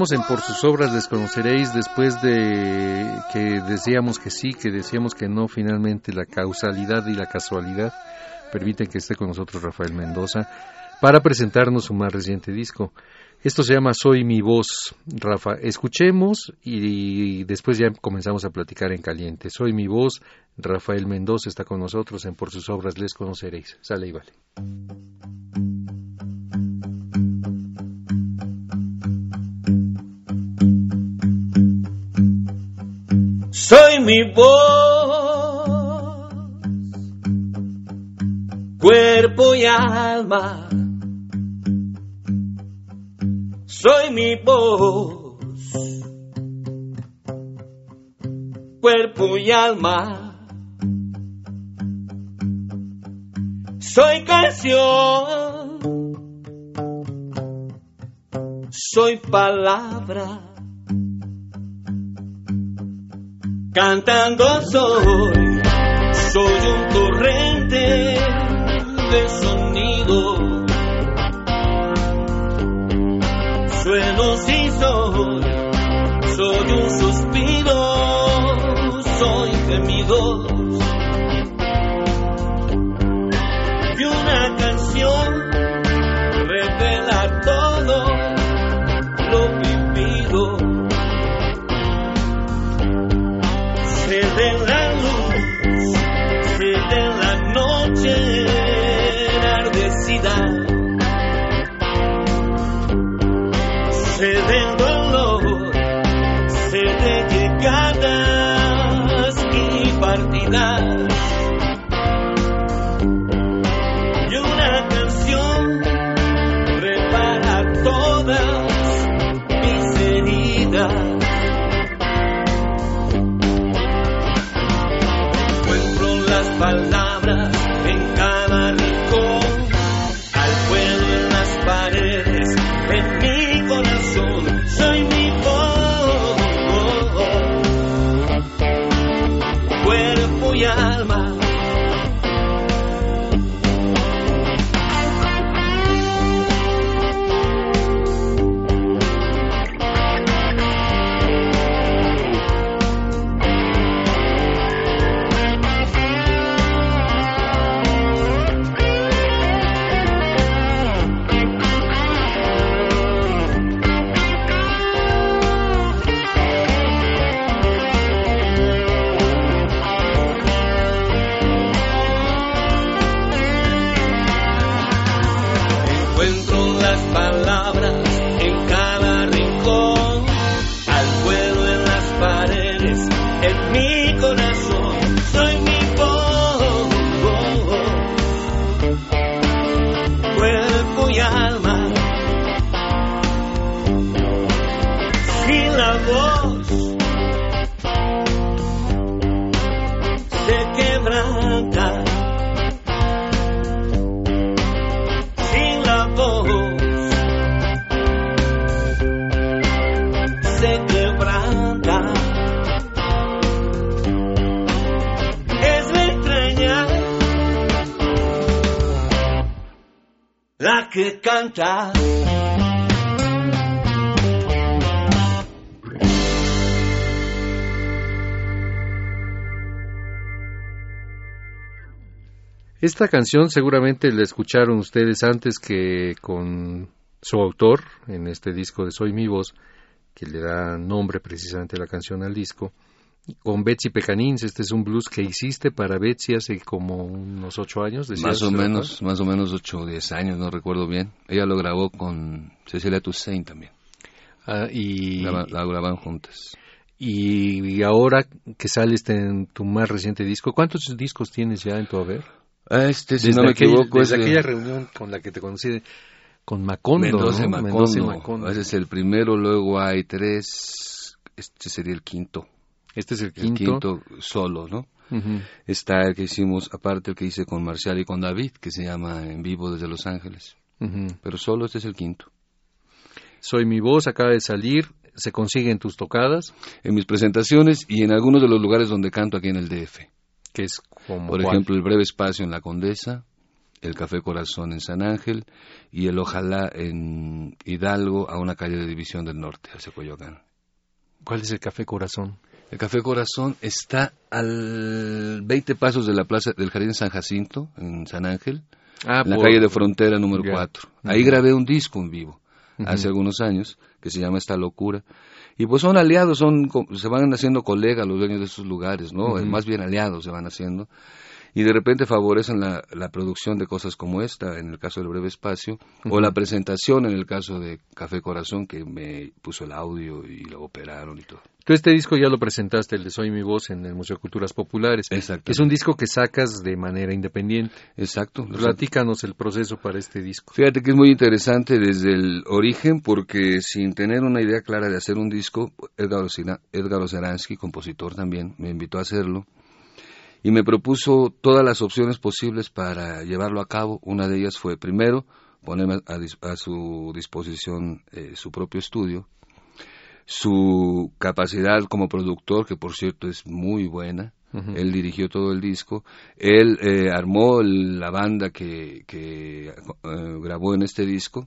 En Por sus obras les conoceréis después de que decíamos que sí, que decíamos que no, finalmente la causalidad y la casualidad permiten que esté con nosotros Rafael Mendoza para presentarnos su más reciente disco. Esto se llama Soy mi voz, Rafa. Escuchemos y después ya comenzamos a platicar en caliente. Soy mi voz, Rafael Mendoza está con nosotros en Por sus obras les conoceréis. Sale y vale. Soy mi voz, cuerpo y alma. Soy mi voz, cuerpo y alma. Soy canción, soy palabra. Cantando soy, soy un torrente de sonido. Sueno si soy, soy un suspiro, soy gemidos. Esta canción seguramente la escucharon ustedes antes que con su autor en este disco de Soy mi voz, que le da nombre precisamente a la canción al disco, con Betsy Pecanins. Este es un blues que hiciste para Betsy hace como unos ocho años. decías, Más o menos, más o menos ocho o diez años, no recuerdo bien. Ella lo grabó con Cecilia Toussaint también. Ah, y, La, la grababan juntas. y ahora que sale este en tu más reciente disco, ¿cuántos discos tienes ya en tu haber? Ah, Este, si Desde no me equivoco, es desde de- aquella reunión con la que te conocí, Con Macondo. Mendoza ¿no? Macondo. Mendoza y Macondo. Ese es el primero, luego hay tres. Este sería el quinto. Este es el El quinto. quinto solo, ¿no? Ujú. Está el que hicimos, aparte el que hice con Marcial y con David, que se llama En Vivo desde Los Ángeles. Ujú. Pero solo este es el quinto. Soy mi voz, acaba de salir. Se consigue en tus tocadas, En mis presentaciones y en algunos de los lugares donde canto aquí en el DF. Que es como. Por cuál. ejemplo, el Breve Espacio en La Condesa, el Café Corazón en San Ángel y el Ojalá en Hidalgo a una calle de División del Norte, hacia Coyoacán. ¿Cuál es el Café Corazón? El Café Corazón está al 20 pasos de la plaza del Jardín San Jacinto, en San Ángel, Ah, en la por- calle de Frontera número Ya. 4. Ahí grabé un disco en vivo hace algunos años que se llama Esta Locura. Y pues son aliados, son se van haciendo colegas los dueños de esos lugares, ¿no? Más bien aliados se van haciendo. Y de repente favorecen la, la producción de cosas como esta, en el caso del Breve Espacio, o la presentación en el caso de Café Corazón, que me puso el audio y lo operaron y todo. Tú este disco ya lo presentaste, el de Soy mi voz, en el Museo de Culturas Populares. Exacto. Es un disco que sacas de manera independiente. Exacto. Platícanos el proceso para este disco. Fíjate que es muy interesante desde el origen porque sin tener una idea clara de hacer un disco, Edgar, Ocina- Edgar compositor también, me invitó a hacerlo y me propuso todas las opciones posibles para llevarlo a cabo. Una de ellas fue, primero, ponerme a, su disposición eh, su propio estudio, su capacidad como productor, que por cierto es muy buena, él dirigió todo el disco. Él eh, armó la banda que, que, eh, grabó en este disco.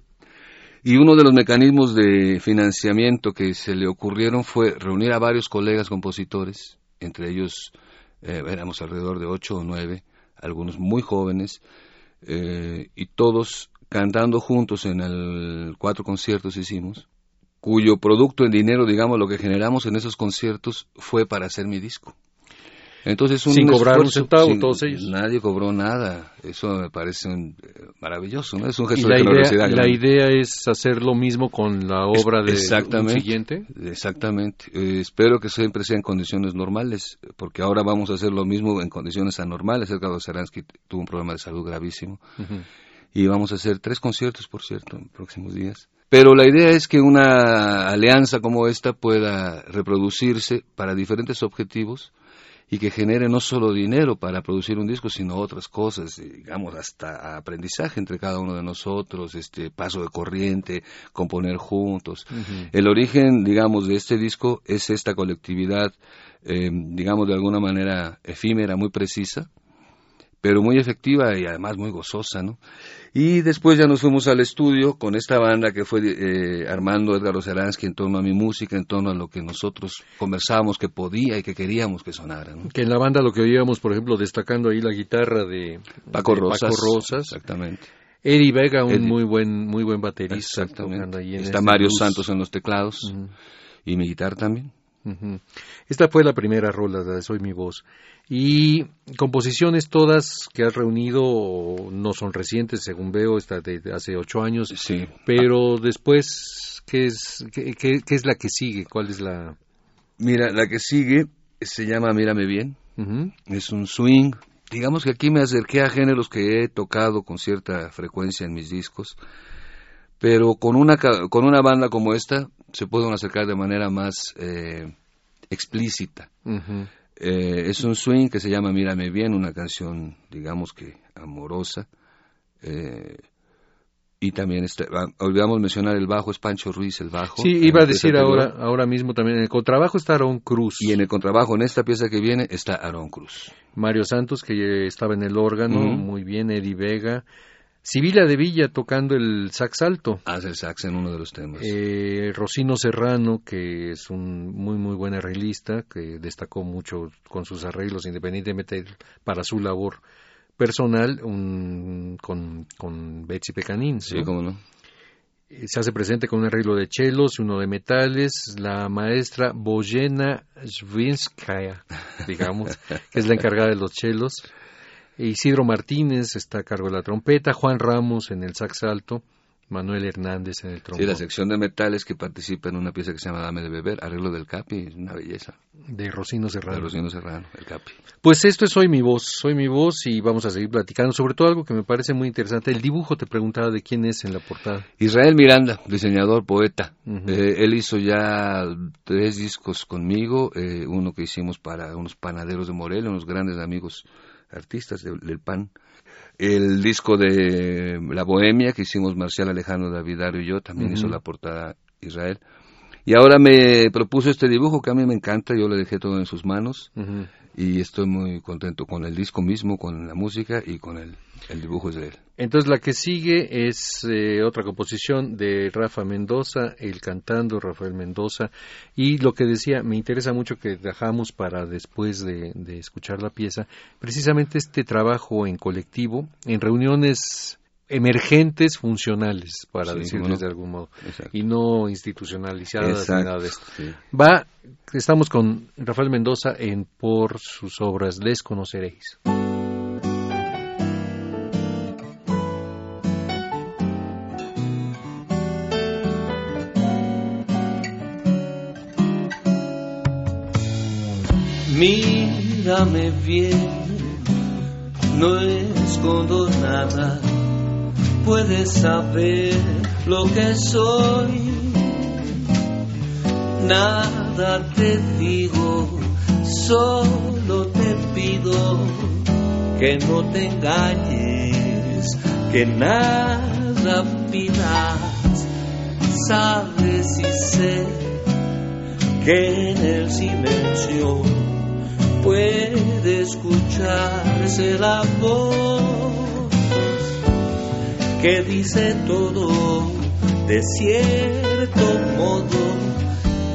Y uno de los mecanismos de financiamiento que se le ocurrieron fue reunir a varios colegas compositores, entre ellos eh, éramos alrededor de ocho o nueve, algunos muy jóvenes, eh, y todos cantando juntos en el cuatro conciertos hicimos, cuyo producto en dinero, digamos, lo que generamos en esos conciertos fue para hacer mi disco. Entonces, un Sin cobrar un esfuerzo- centavo, sin- todos ellos. Nadie cobró nada. Eso me parece un- eh, maravilloso, ¿no? Es un gesto la de generosidad. la idea es hacer lo mismo con la obra de un Exactamente. siguiente. Exactamente. Eh, espero que siempre sea en condiciones normales, porque ahora vamos a hacer lo mismo en condiciones anormales. Edgar Saransky tuvo un problema de salud gravísimo y vamos a hacer tres conciertos, por cierto, en próximos días. Pero la idea es que una alianza como esta pueda reproducirse para diferentes objetivos y que genere no solo dinero para producir un disco, sino otras cosas, digamos, hasta aprendizaje entre cada uno de nosotros, este paso de corriente, componer juntos. El origen, digamos, de este disco es esta colectividad, eh, digamos, de alguna manera efímera, muy precisa, pero muy efectiva y además muy gozosa, ¿no? Y después ya nos fuimos al estudio con esta banda que fue eh, armando Edgar Oceransky en torno a mi música, en torno a lo que nosotros conversábamos que podía y que queríamos que sonara, ¿no? Que en la banda lo que oíamos, por ejemplo, destacando ahí la guitarra de Paco de Rosas. Paco Rosas. Exactamente. Eddie Vega, un Eddie. muy buen muy buen baterista. Exactamente. tocando ahí en Está Mario. Santos en los teclados y mi guitarra también. Esta fue la primera rola, la de Soy mi voz. Y composiciones todas que has reunido no son recientes, según veo, esta de de hace ocho años. Sí. Pero después, ¿qué es, qué, qué- qué es la que sigue? ¿Cuál es la...? Mira, la que sigue se llama Mírame Bien. Es un swing. Digamos que aquí me acerqué a géneros que he tocado con cierta frecuencia en mis discos, pero con una, con una banda como esta se puede uno acercar de manera más eh, explícita. Eh, es un swing que se llama Mírame Bien, una canción, digamos que amorosa. eh, y también, está, ah, olvidamos mencionar el bajo, es Pancho Ruiz, el bajo. Sí, iba a decir ahora, anterior. ahora mismo también, en el contrabajo está Aaron Cruz, Y en el contrabajo, en esta pieza que viene, está Aaron Cruz. Mario Santos, que estaba en el órgano, muy bien, Eddie Vega, Sibila de Villa tocando el sax alto, Hace el sax en uno de los temas. eh, Rocino Serrano, que es un muy muy buen arreglista, que destacó mucho con sus arreglos, independientemente para su labor personal, un- con, con Betsy Pecanín. sí, ¿no? cómo no. Eh, se hace presente con un arreglo de chelos, uno de metales, la maestra Bojena Zvinskaya, digamos, que es la encargada de los chelos. Isidro Martínez está a cargo de la trompeta, Juan Ramos en el sax alto, Manuel Hernández en el trombón. Sí, la sección de metales que participa en una pieza que se llama Dame de Beber, arreglo del Capi, es una belleza. De Rocino Serrano. De Rocino Serrano, el Capi. Pues esto es Soy mi voz, Soy mi voz y vamos a seguir platicando. Sobre todo algo que me parece muy interesante, el dibujo te preguntaba de quién es en la portada. Israel Miranda, diseñador, poeta. eh, él hizo ya tres discos conmigo, eh, uno que hicimos para unos panaderos de Morelia, unos grandes amigos artistas del, del pan el disco de La Bohemia que hicimos Marcial Alejandro Davidario y yo, también uh -huh. hizo la portada Israel. Y ahora me propuso este dibujo que a mí me encanta, yo le dejé todo en sus manos uh -huh. Y estoy muy contento con el disco mismo, con la música y con el, el dibujo de él. Entonces la que sigue es eh, otra composición de Rafa Mendoza, el cantando Rafael Mendoza, y lo que decía, me interesa mucho que dejamos para después de, de escuchar la pieza, precisamente este trabajo en colectivo, en reuniones emergentes funcionales, para sí, decirles no. de algún modo, Exacto. y no institucionalizadas Exacto. ni nada de esto. Sí. Va, estamos con Rafael Mendoza en Por sus obras les conoceréis. Mírame bien, no escondo nada, puedes saber lo que soy. Nada te digo, solo te pido que no te engañes, que nada pidas, sabes y sé que en el silencio puede escucharse la voz que dice todo de cierto modo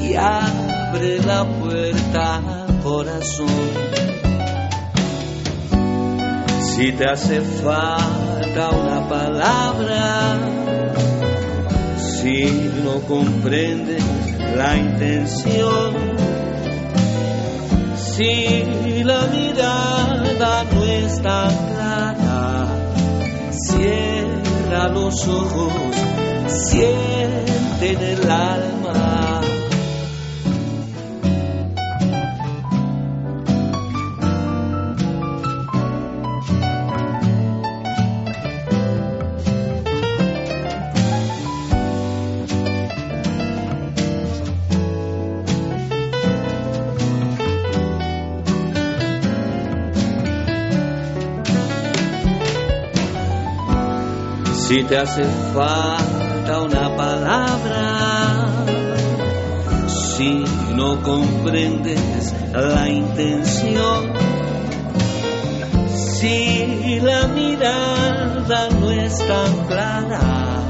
y abre la puerta corazón. Si te hace falta una palabra, si no comprendes la intención, si la mirada no es tan clara, cierra los ojos, siente te hace falta una palabra, si no comprendes la intención, si la mirada no es tan clara,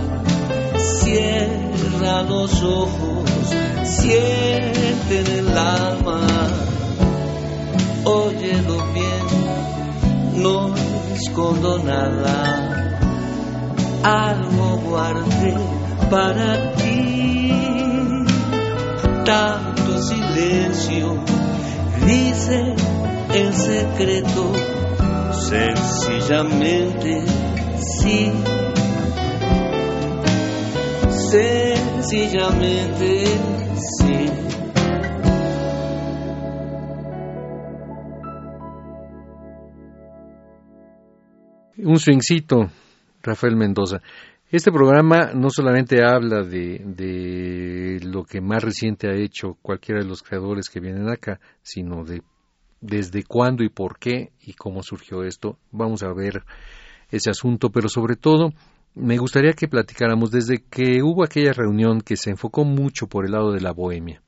cierra los ojos, siente en el alma, óyelo bien, no escondo nada algo guardé para ti. Tanto silencio dice en secreto, sencillamente sí. Sencillamente sí. Un swingcito Rafael Mendoza. Este programa no solamente habla de, de, lo que más reciente ha hecho cualquiera de los creadores que vienen acá, sino de desde cuándo y por qué y cómo surgió esto. Vamos a ver ese asunto, pero sobre todo me gustaría que platicáramos desde que hubo aquella reunión que se enfocó mucho por el lado de la bohemia,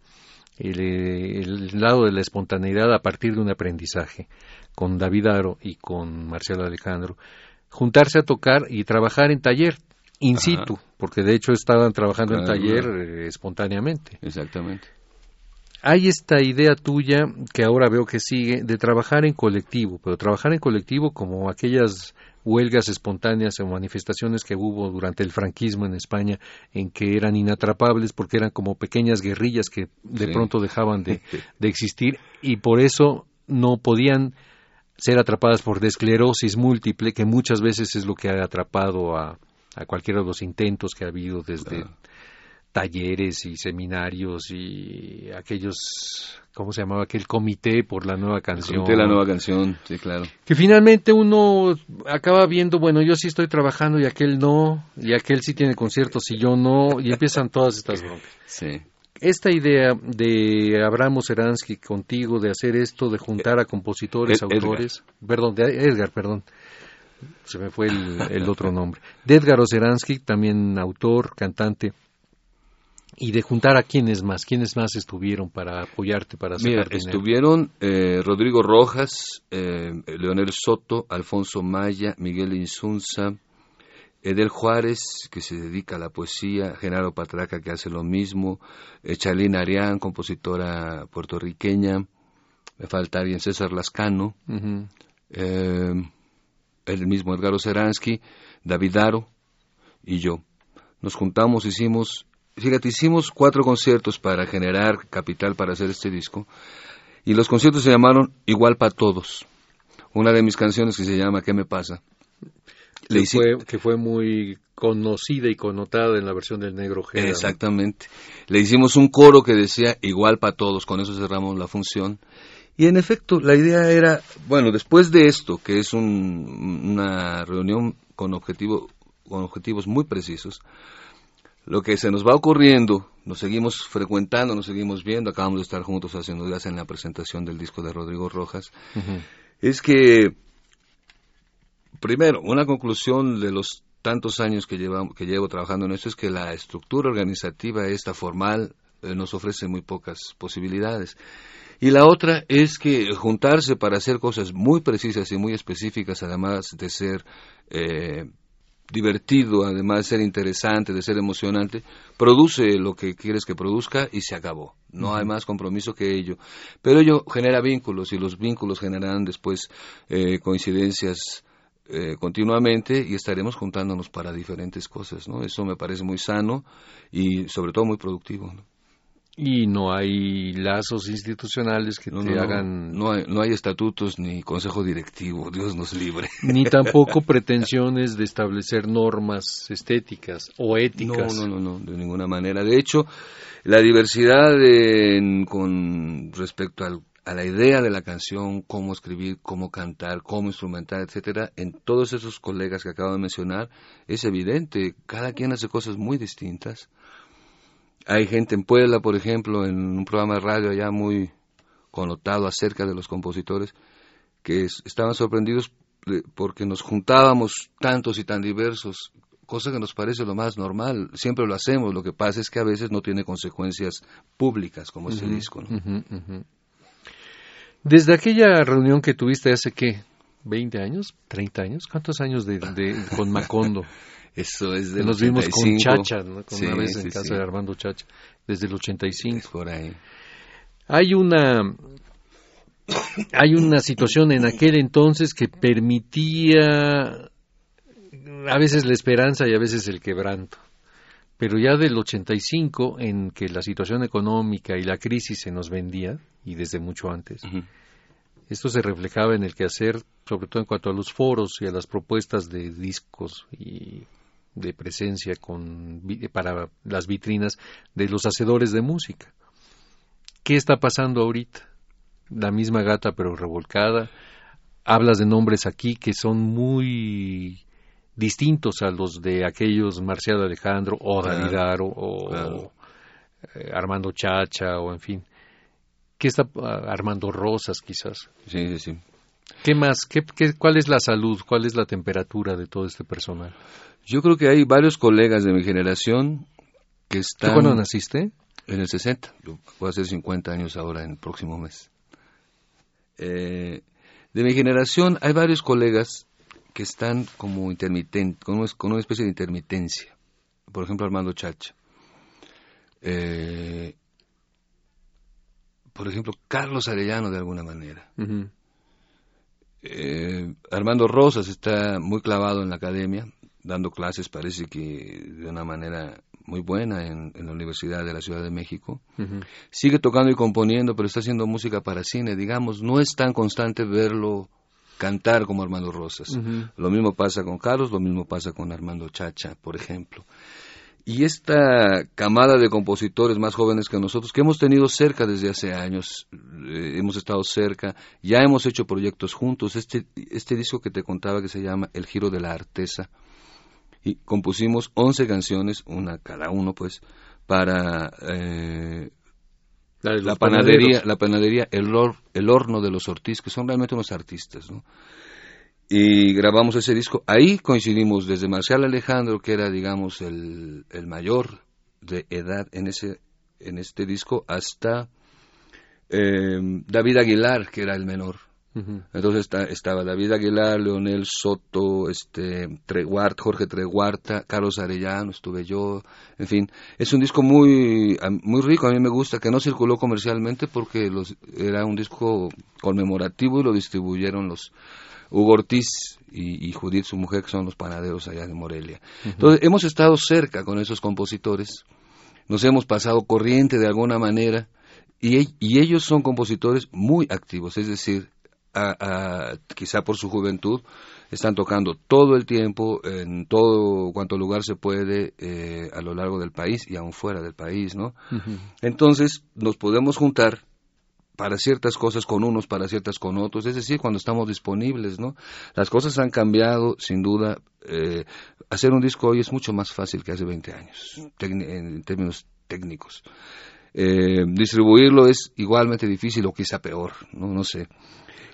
el, el lado de la espontaneidad a partir de un aprendizaje, con David Aro y con Marcelo Alejandro juntarse a tocar y trabajar en taller in Ajá. situ, porque de hecho estaban trabajando claro, en taller eh, espontáneamente. Exactamente. Hay esta idea tuya que ahora veo que sigue de trabajar en colectivo, pero trabajar en colectivo como aquellas huelgas espontáneas o manifestaciones que hubo durante el franquismo en España en que eran inatrapables porque eran como pequeñas guerrillas que de sí. pronto dejaban de, de existir y por eso no podían ser atrapadas por esclerosis múltiple, que muchas veces es lo que ha atrapado a, a cualquiera de los intentos que ha habido desde talleres y seminarios y aquellos, ¿cómo se llamaba? Aquel comité por la nueva canción. Comité la nueva canción, sí, claro. Que finalmente uno acaba viendo, bueno, yo sí estoy trabajando y aquel no, y aquel sí tiene conciertos y yo no, y empiezan todas estas broncas. Sí. Esta idea de Abramo Seransky contigo, de hacer esto, de juntar a compositores, Ed- Edgar. autores, perdón, de Edgar, perdón, se me fue el, el otro nombre, de Edgar Oceransky, también autor, cantante, y de juntar a quienes más, quienes más estuvieron para apoyarte, para sacar Mira, estuvieron eh, Rodrigo Rojas, eh, Leonel Soto, Alfonso Maya, Miguel Insunza, Edel Juárez, que se dedica a la poesía, Genaro Patraca, que hace lo mismo, eh, Charlene Arián, compositora puertorriqueña, me falta alguien, César Lascano, eh, el mismo Edgar Oceransky, David Aro y yo. Nos juntamos, hicimos, fíjate, hicimos cuatro conciertos para generar capital para hacer este disco y los conciertos se llamaron Igual para Todos. Una de mis canciones que se llama ¿Qué me pasa? Le que, hice- fue, que fue muy conocida y connotada en la versión del Negro Jera. Exactamente. Le hicimos un coro que decía igual para todos, con eso cerramos la función. Y en efecto, la idea era, bueno, después de esto, que es un- una reunión con, objetivo, con objetivos muy precisos, lo que se nos va ocurriendo, nos seguimos frecuentando, nos seguimos viendo, acabamos de estar juntos haciendo días en la presentación del disco de Rodrigo Rojas, Ujú. es que, primero, una conclusión de los tantos años que, llevamos, que llevo trabajando en esto es que la estructura organizativa esta formal eh, nos ofrece muy pocas posibilidades. Y la otra es que juntarse para hacer cosas muy precisas y muy específicas, además de ser eh, divertido, además de ser interesante, de ser emocionante, produce lo que quieres que produzca y se acabó. No hay más compromiso que ello. Pero ello genera vínculos y los vínculos generan después eh, coincidencias eh, continuamente y estaremos juntándonos para diferentes cosas. ¿no? Eso me parece muy sano y sobre todo muy productivo. ¿no? Y no hay lazos institucionales que No, te no, no. hagan, No hay, no hay estatutos ni consejo directivo, Dios nos libre. ni tampoco pretensiones de establecer normas estéticas o No, éticas. no, no, no, de ninguna manera. De hecho, la diversidad en- con respecto al- a la idea de la canción, cómo escribir, cómo cantar, cómo instrumentar, etcétera, en todos esos colegas que acabo de mencionar, es evidente. Cada quien hace cosas muy distintas. Hay gente en Puebla, por ejemplo, en un programa de radio allá muy connotado acerca de los compositores, que es- estaban sorprendidos de- porque nos juntábamos tantos y tan diversos, cosa que nos parece lo más normal, siempre lo hacemos, lo que pasa es que a veces no tiene consecuencias públicas como este Ujú, disco. ¿no? Desde aquella reunión que tuviste hace qué, 20 años, 30 años, ¿cuántos años de, de- con Macondo? Eso es de Nos vimos con Chacha, ¿no? Con Sí, una vez sí, en casa sí. de Armando Chacha, desde el 85. Es por ahí. Hay una hay una situación en aquel entonces que permitía a veces la esperanza y a veces el quebranto. Pero ya del 85 en que la situación económica y la crisis se nos vendía y desde mucho antes. Esto se reflejaba en el quehacer, sobre todo en cuanto a los foros y a las propuestas de discos y de presencia con, para las vitrinas de los hacedores de música. ¿Qué está pasando ahorita? La misma gata pero revolcada. Hablas de nombres aquí que son muy distintos a los de aquellos Marcial Alejandro o Claro, David Aro o claro. eh, Armando Chacha o en fin. ¿Qué está ah, Armando Rosas quizás? Sí, sí, sí. ¿Qué más? ¿Qué, qué, cuál es la salud? ¿Cuál es la temperatura de todo este personal? Yo creo que hay varios colegas de mi generación que ¿Tú están cuándo naciste? en el 60. Yo voy a hacer 50 años ahora en el próximo mes. Eh, de mi generación hay varios colegas que están como intermitentes, con, una- con una especie de intermitencia. Por ejemplo, Armando Chacha. Eh, por ejemplo, Carlos Arellano de alguna manera. Eh, Armando Rosas está muy clavado en la academia, dando clases, parece que de una manera muy buena en, en la Universidad de la Ciudad de México. Sigue tocando y componiendo, pero está haciendo música para cine, digamos. No es tan constante verlo cantar como Armando Rosas. Lo mismo pasa con Carlos, lo mismo pasa con Armando Chacha, por ejemplo. Y esta camada de compositores más jóvenes que nosotros, que hemos tenido cerca desde hace años, eh, hemos estado cerca, ya hemos hecho proyectos juntos, este, este disco que te contaba que se llama El Giro de la Artesa, y compusimos 11 canciones, una cada uno pues, para eh, la, panadería, la panadería el, el Horno de los Ortiz, que son realmente unos artistas, ¿no? y grabamos ese disco. Ahí coincidimos desde Marcial Alejandro, que era, digamos, el, el mayor de edad en, ese, en este disco, hasta eh, David Aguilar, que era el menor. Entonces estaba David Aguilar, Leonel Soto, este, Treguart, Jorge Treguarta, Carlos Arellano, estuve yo, en fin. Es un disco muy, muy rico, a mí me gusta, que no circuló comercialmente porque los, era un disco conmemorativo y lo distribuyeron los, Hugo Ortiz y, Judith, su mujer, que son los panaderos allá de Morelia. Entonces, hemos estado cerca con esos compositores, nos hemos pasado corriente de alguna manera, y, ellos son compositores muy activos, es decir, quizá por su juventud, están tocando todo el tiempo, en todo cuanto lugar se puede, eh, a lo largo del país y aún fuera del país, ¿no? Entonces, nos podemos juntar para ciertas cosas con unos, para ciertas con otros, es decir, cuando estamos disponibles, ¿no? Las cosas han cambiado, sin duda. Eh, hacer un disco hoy es mucho más fácil que hace 20 años, en términos técnicos. Eh, distribuirlo es igualmente difícil o quizá peor, ¿no? no sé.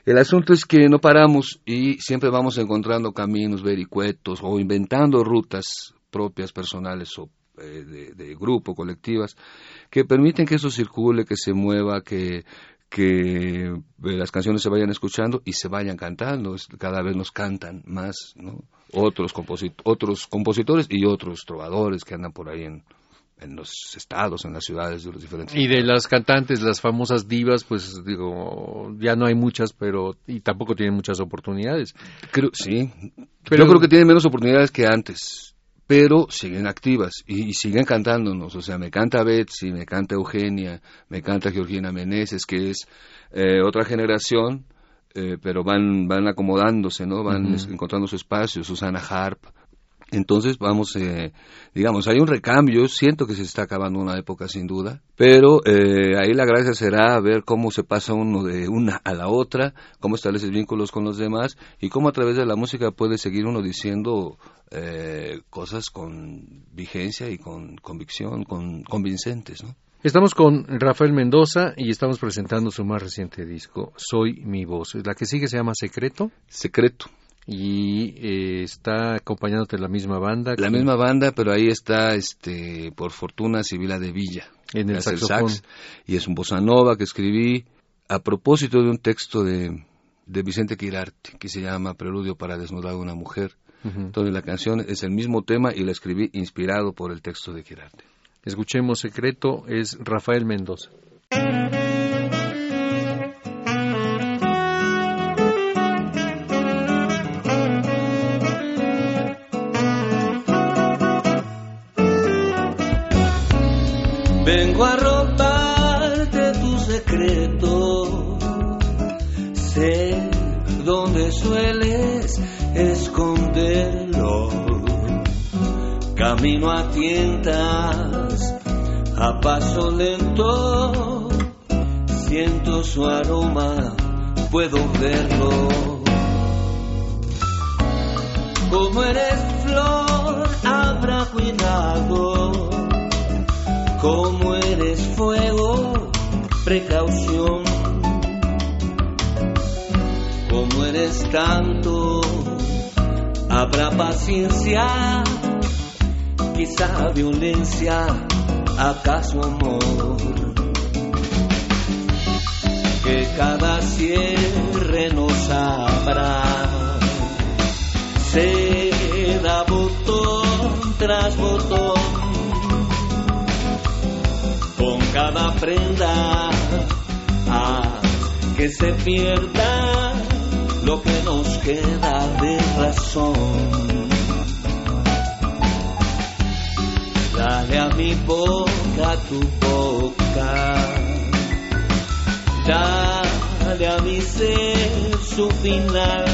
El asunto es que no paramos y siempre vamos encontrando caminos vericuetos o inventando rutas propias, personales o eh, de, de, grupo, colectivas, que permiten que eso circule, que se mueva, que, que eh, las canciones se vayan escuchando y se vayan cantando, cada vez nos cantan más, ¿no? Otros, otros compositores y otros trovadores que andan por ahí en, en los estados, en las ciudades de los diferentes. Y de las cantantes, las famosas divas, pues digo, ya no hay muchas, pero y tampoco tienen muchas oportunidades. Creo, sí, pero, yo creo que tienen menos oportunidades que antes pero siguen activas y, siguen cantándonos. O sea, me canta Betsy, me canta Eugenia, me canta Georgina Meneses, que es eh, otra generación, eh, pero van, van acomodándose, ¿no? Van encontrando su espacio, Susana Harp. Entonces vamos, eh, digamos, hay un recambio, siento que se está acabando una época sin duda, pero ahí la gracia será ver cómo se pasa uno de una a la otra, cómo establece vínculos con los demás y cómo a través de la música puede seguir uno diciendo eh, cosas con vigencia y con convicción, con convincentes, ¿no? Estamos con Rafael Mendoza y estamos presentando su más reciente disco, Soy mi voz. La que sigue se llama Secreto. Secreto. Y eh, está acompañándote la misma banda. La misma banda, pero ahí está, este, por fortuna, Sibila de Villa. En el saxofón. y es un bossa nova que escribí a propósito de un texto de, de Vicente Quirarte, que se llama Preludio para desnudar a una mujer entonces la canción es el mismo tema y la escribí inspirado por el texto de Quirarte. Escuchemos Secreto, es Rafael Mendoza. Vengo a robarte tu secreto. Sé dónde sueles esconderlo. Camino a tientas, a paso lento, siento su aroma, puedo verlo. Como eres flor, habrá cuidado. Como eres fuego, precaución. Como eres tanto, habrá paciencia, quizá violencia, acaso amor. Que cada cierre nos abra, se da botón tras botón, con cada prenda, que se pierda lo que nos queda de razón. Dale a mi boca tu boca, Dale a mi ser su final.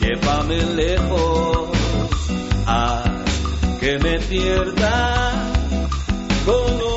Llévame lejos, haz que me pierda con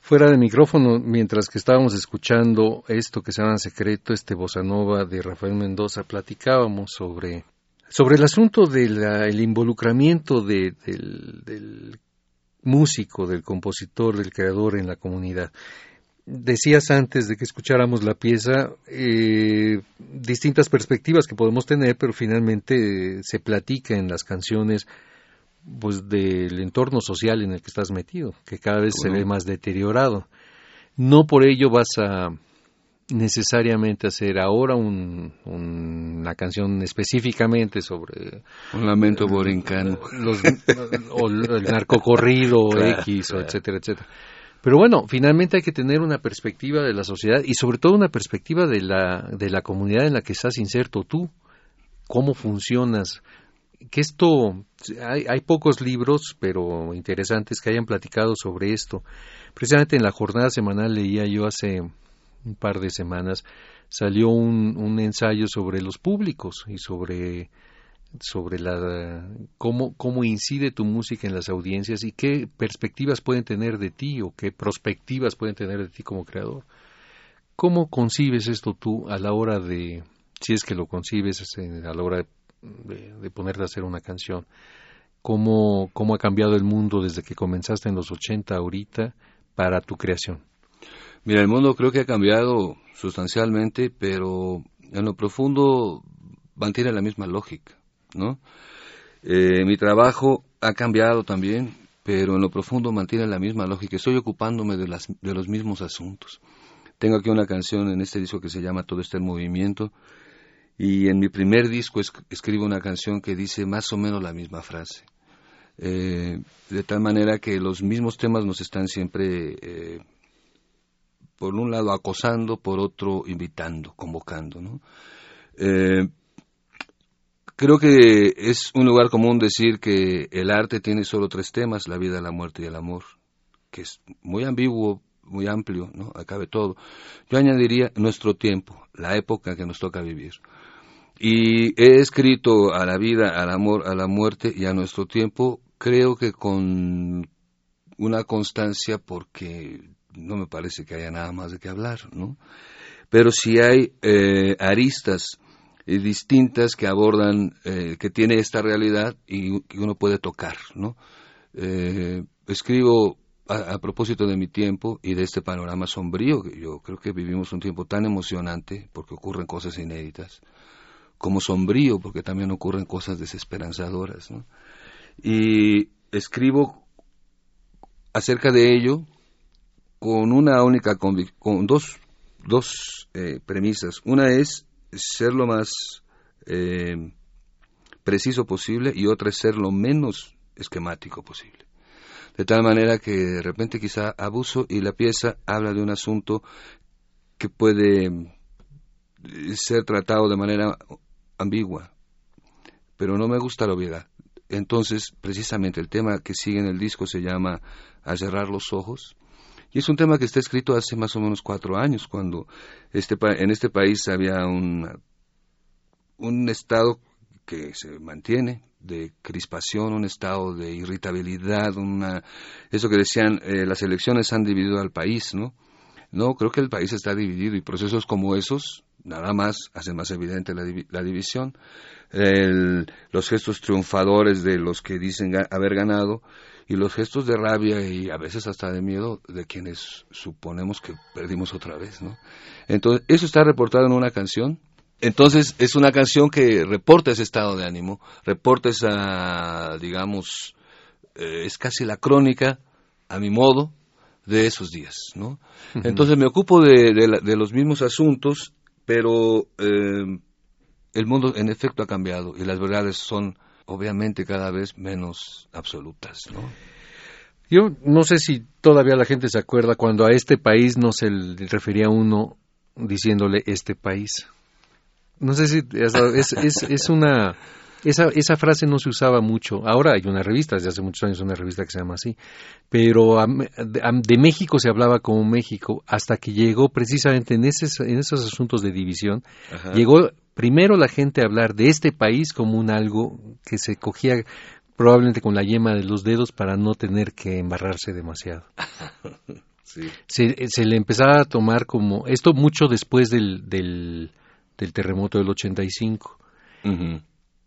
Fuera de micrófono, mientras que estábamos escuchando esto que se llama Secreto, este bossa nova de Rafael Mendoza, platicábamos sobre, sobre el asunto del involucramiento de- del, del músico, del compositor, del creador en la comunidad. Decías antes de que escucháramos la pieza eh, distintas perspectivas que podemos tener, pero finalmente eh, se platica en las canciones pues del entorno social en el que estás metido, que cada vez se ve más deteriorado. No por ello vas a necesariamente hacer ahora un- un- una canción específicamente sobre Un lamento borincano. los, o el narcocorrido Claro, X, o etcétera, etcétera. Pero bueno, finalmente hay que tener una perspectiva de la sociedad y sobre todo una perspectiva de la, de la comunidad en la que estás inserto tú, cómo funcionas. Que esto, hay, pocos libros, pero interesantes que hayan platicado sobre esto. Precisamente en la jornada semanal leía yo hace un par de semanas, salió un, ensayo sobre los públicos y sobre sobre la cómo cómo incide tu música en las audiencias y qué perspectivas pueden tener de ti o qué perspectivas pueden tener de ti como creador. ¿Cómo concibes esto tú a la hora de si es que lo concibes eh, a la hora de, de, de ponerte a hacer una canción? ¿Cómo cómo ha cambiado el mundo desde que comenzaste en los 80 ahorita para tu creación? Mira, el mundo creo que ha cambiado sustancialmente, pero en lo profundo mantiene la misma lógica, ¿no? Eh, mi trabajo ha cambiado también, pero en lo profundo mantiene la misma lógica. Estoy ocupándome de, las, de los mismos asuntos. Tengo aquí una canción en este disco que se llama Todo está en movimiento, y en mi primer disco es- escribo una canción que dice más o menos la misma frase. Eh, de tal manera que los mismos temas nos están siempre eh, por un lado acosando, por otro invitando, convocando, ¿no? Eh, creo que es un lugar común decir que el arte tiene solo tres temas, la vida, la muerte y el amor, que es muy ambiguo, muy amplio, ¿no? Acabe todo. Yo añadiría nuestro tiempo, la época que nos toca vivir. Y he escrito a la vida, al amor, a la muerte y a nuestro tiempo, creo que con una constancia porque no me parece que haya nada más de qué hablar, ¿no? Pero si hay eh, aristas eh, distintas que abordan, eh, que tiene esta realidad y que uno puede tocar, ¿no? escribo a, propósito de mi tiempo y de este panorama sombrío, yo creo que vivimos un tiempo tan emocionante porque ocurren cosas inéditas, como sombrío porque también ocurren cosas desesperanzadoras. Y escribo acerca de ello con una única con dos, dos eh, premisas. Una es ser lo más eh, preciso posible y otra es ser lo menos esquemático posible. De tal manera que de repente quizá abuso y la pieza habla de un asunto que puede eh, ser tratado de manera ambigua, pero no me gusta la obviedad. Entonces, precisamente el tema que sigue en el disco se llama A cerrar los ojos, y es un tema que está escrito hace más o menos cuatro años, cuando este, en este país había un, un estado que se mantiene de crispación, un estado de irritabilidad, una, eso que decían, eh, las elecciones han dividido al país, ¿no? No, creo que el país está dividido y procesos como esos nada más hacen más evidente la, la división. El, los gestos triunfadores de los que dicen haber ganado y los gestos de rabia y a veces hasta de miedo de quienes suponemos que perdimos otra vez, ¿no? Entonces, eso está reportado en una canción. Entonces, es una canción que reporta ese estado de ánimo, reporta esa, digamos, eh, es casi la crónica, a mi modo, de esos días, ¿no? Entonces me ocupo de, de, los mismos asuntos, pero eh, el mundo en efecto ha cambiado y las verdades son obviamente cada vez menos absolutas, ¿no? Yo no sé si todavía la gente se acuerda cuando a este país no se le refería uno diciéndole este país. No sé si es, es, es una esa, esa frase no se usaba mucho. Ahora hay una revista, desde hace muchos años una revista que se llama así. Pero de, México se hablaba como México hasta que llegó precisamente en, ese, en esos asuntos de división. Llegó primero la gente a hablar de este país como un algo que se cogía probablemente con la yema de los dedos para no tener que embarrarse demasiado. Se, le empezaba a tomar como esto mucho después del, del, terremoto del 85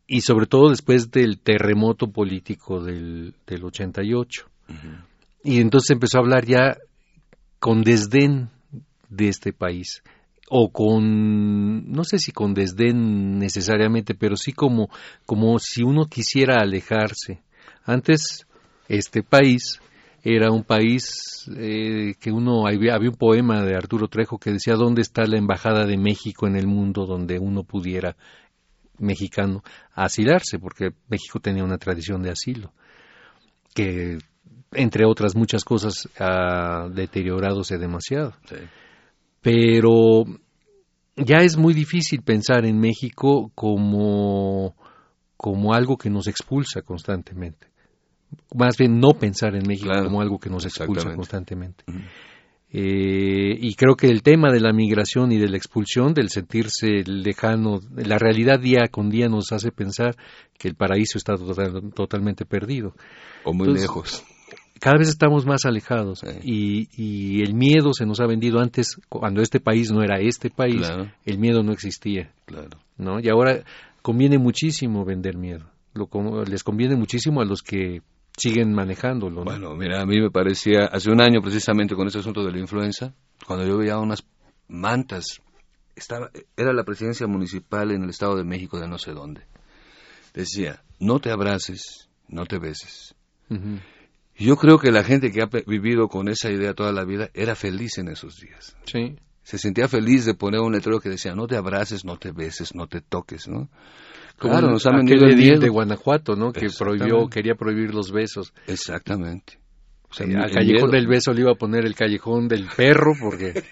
y sobre todo después del terremoto político del, del 88. Y entonces empezó a hablar ya con desdén de este país o con no sé si con desdén necesariamente, pero sí como como si uno quisiera alejarse. Antes este país era un país eh, que uno había, había un poema de Arturo Trejo que decía dónde está la embajada de México en el mundo donde uno pudiera mexicano asilarse, porque México tenía una tradición de asilo, que entre otras muchas cosas ha deterioradose demasiado. Pero ya es muy difícil pensar en México como, como algo que nos expulsa constantemente. Más bien no pensar en México como algo que nos expulsa constantemente. Eh, y creo que el tema de la migración y de la expulsión, del sentirse lejano, la realidad día con día nos hace pensar que el paraíso está totalmente perdido. O muy lejos. Cada vez estamos más alejados y, y, el miedo se nos ha vendido antes, cuando este país no era este país, el miedo no existía. Claro. ¿no? Y ahora conviene muchísimo vender miedo. Lo, les conviene muchísimo a los que siguen manejándolo. Bueno, mira, a mí me parecía, hace un año precisamente con ese asunto de la influenza, cuando yo veía unas mantas, estaba, era la presidencia municipal en el Estado de México de no sé dónde. Decía, no te abraces, no te beses. Yo creo que la gente que ha vivido con esa idea toda la vida era feliz en esos días. Sí. Se sentía feliz de poner un letrero que decía, no te abraces, no te beses, no te toques, ¿no? Claro, nos ha vendido el de Guanajuato, ¿no? Que prohibió, quería prohibir los besos. Exactamente. O sea, al callejón del beso le iba a poner el callejón del perro porque...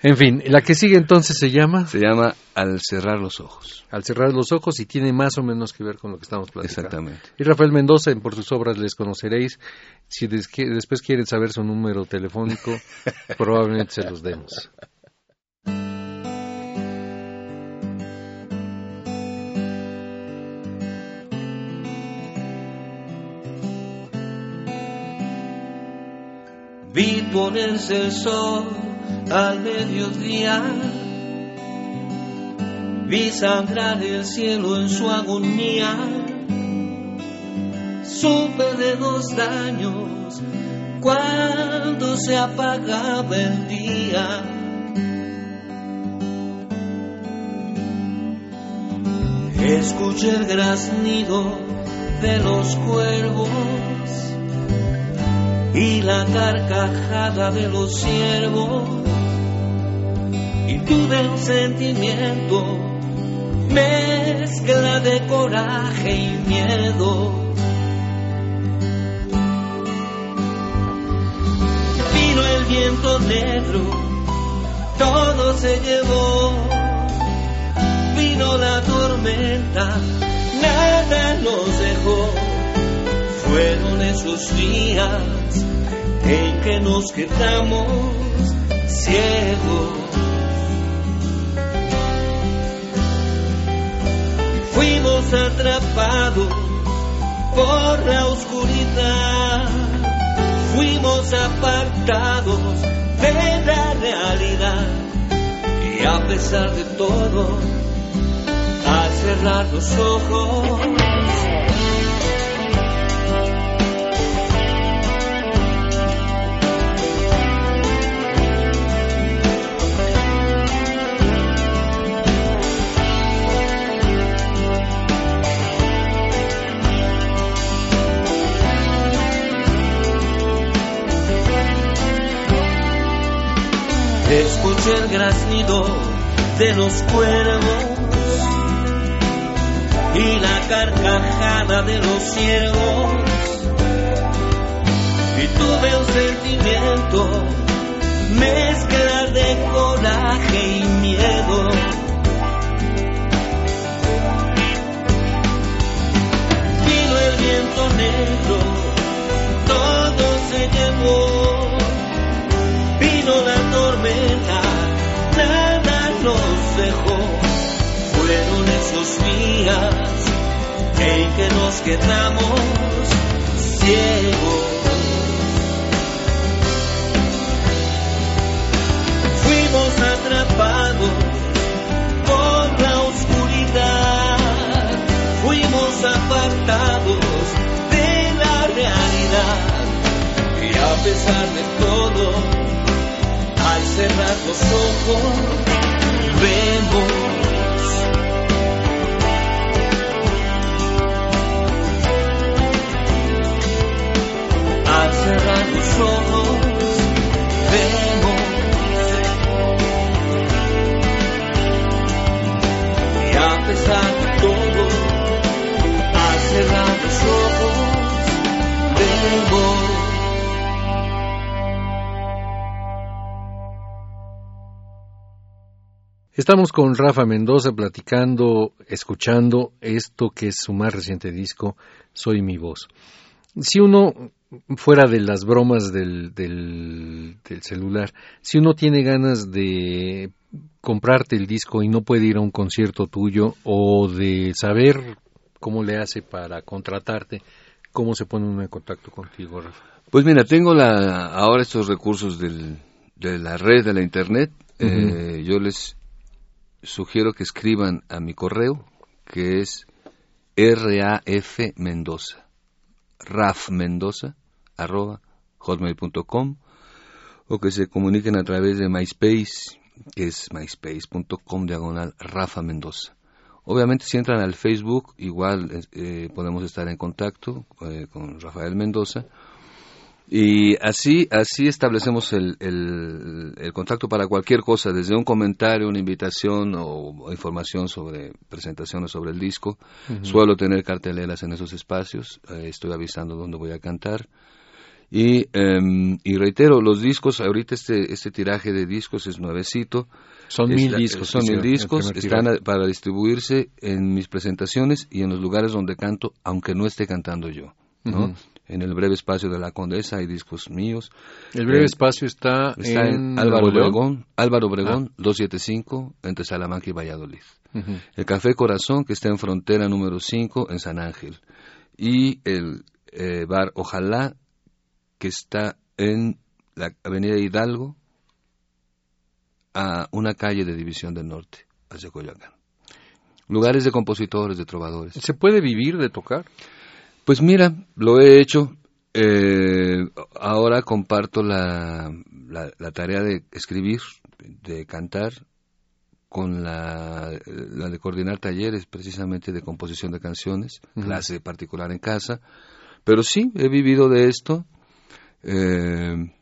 En fin, la que sigue entonces se llama... Se llama Al cerrar los ojos. Al cerrar los ojos y tiene más o menos que ver con lo que estamos platicando. Exactamente. Y Rafael Mendoza, por sus obras les conoceréis. Si después quieren saber su número telefónico, probablemente se los demos. Vi ponerse el sol al mediodía. Vi sangrar el cielo en su agonía. Supe de los daños cuando se apagaba el día. Escuché el graznido de los cuervos y la carcajada de los ciervos y tuve un sentimiento mezcla de coraje y miedo. Vino el viento negro todo se llevó. Vino la tormenta nada nos dejó. Fueron esos días en que nos quedamos ciegos. Fuimos atrapados por la oscuridad, fuimos apartados de la realidad y a pesar de todo, al cerrar los ojos, Escuché el graznido de los cuervos y la carcajada de los ciervos. Y tuve un sentimiento mezcla de coraje y miedo. Vino el viento negro, todo se llevó vino la tormenta, nada nos dejó. Fueron esos días en que nos quedamos ciegos. Fuimos atrapados por la oscuridad, fuimos apartados de la realidad. Y a pesar de todo, al cerrar los ojos vemos. Al cerrar los ojos Estamos con Rafa Mendoza platicando, escuchando esto que es su más reciente disco, Soy mi voz. Si uno, fuera de las bromas del, del, del, celular, si uno tiene ganas de comprarte el disco y no puede ir a un concierto tuyo o de saber cómo le hace para contratarte, ¿cómo se pone uno en contacto contigo, Rafa? Pues mira, tengo la, ahora estos recursos del, de la red, de la internet. Uh -huh. eh, yo les sugiero que escriban a mi correo, que es RAF Mendoza, RAF Mendoza, arroba hotmail.com, o que se comuniquen a través de MySpace, que es myspace.com diagonal Rafa Mendoza. Obviamente si entran al Facebook, igual eh, podemos estar en contacto eh, con Rafael Mendoza, y así, así establecemos el, el, el, contacto para cualquier cosa, desde un comentario, una invitación o, o información sobre presentaciones sobre el disco. Uh -huh. Suelo tener carteleras en esos espacios, eh, estoy avisando dónde voy a cantar. Y, eh, y reitero, los discos, ahorita este, este tiraje de discos es nuevecito. Son mil discos. Son mil discos, están a, para distribuirse en mis presentaciones y en los lugares donde canto, aunque no esté cantando yo. ¿No? Uh -huh en el breve espacio de la Condesa hay discos míos. El breve eh, espacio está, está en, en, Álvaro Obregón, Álvaro Obregón, ah. 275, entre Salamanca y Valladolid. Uh -huh. El Café Corazón, que está en frontera número 5, en San Ángel. Y el eh, bar Ojalá, que está en la avenida Hidalgo a una calle de División del Norte, hacia Coyoacán. Lugares de compositores, de trovadores. ¿Se puede vivir de tocar? Pues mira, lo he hecho. Eh, ahora comparto la, la, tarea de escribir, de cantar, con la, la, de coordinar talleres precisamente de composición de canciones, clase particular en casa. Pero sí, he vivido de esto. Eh,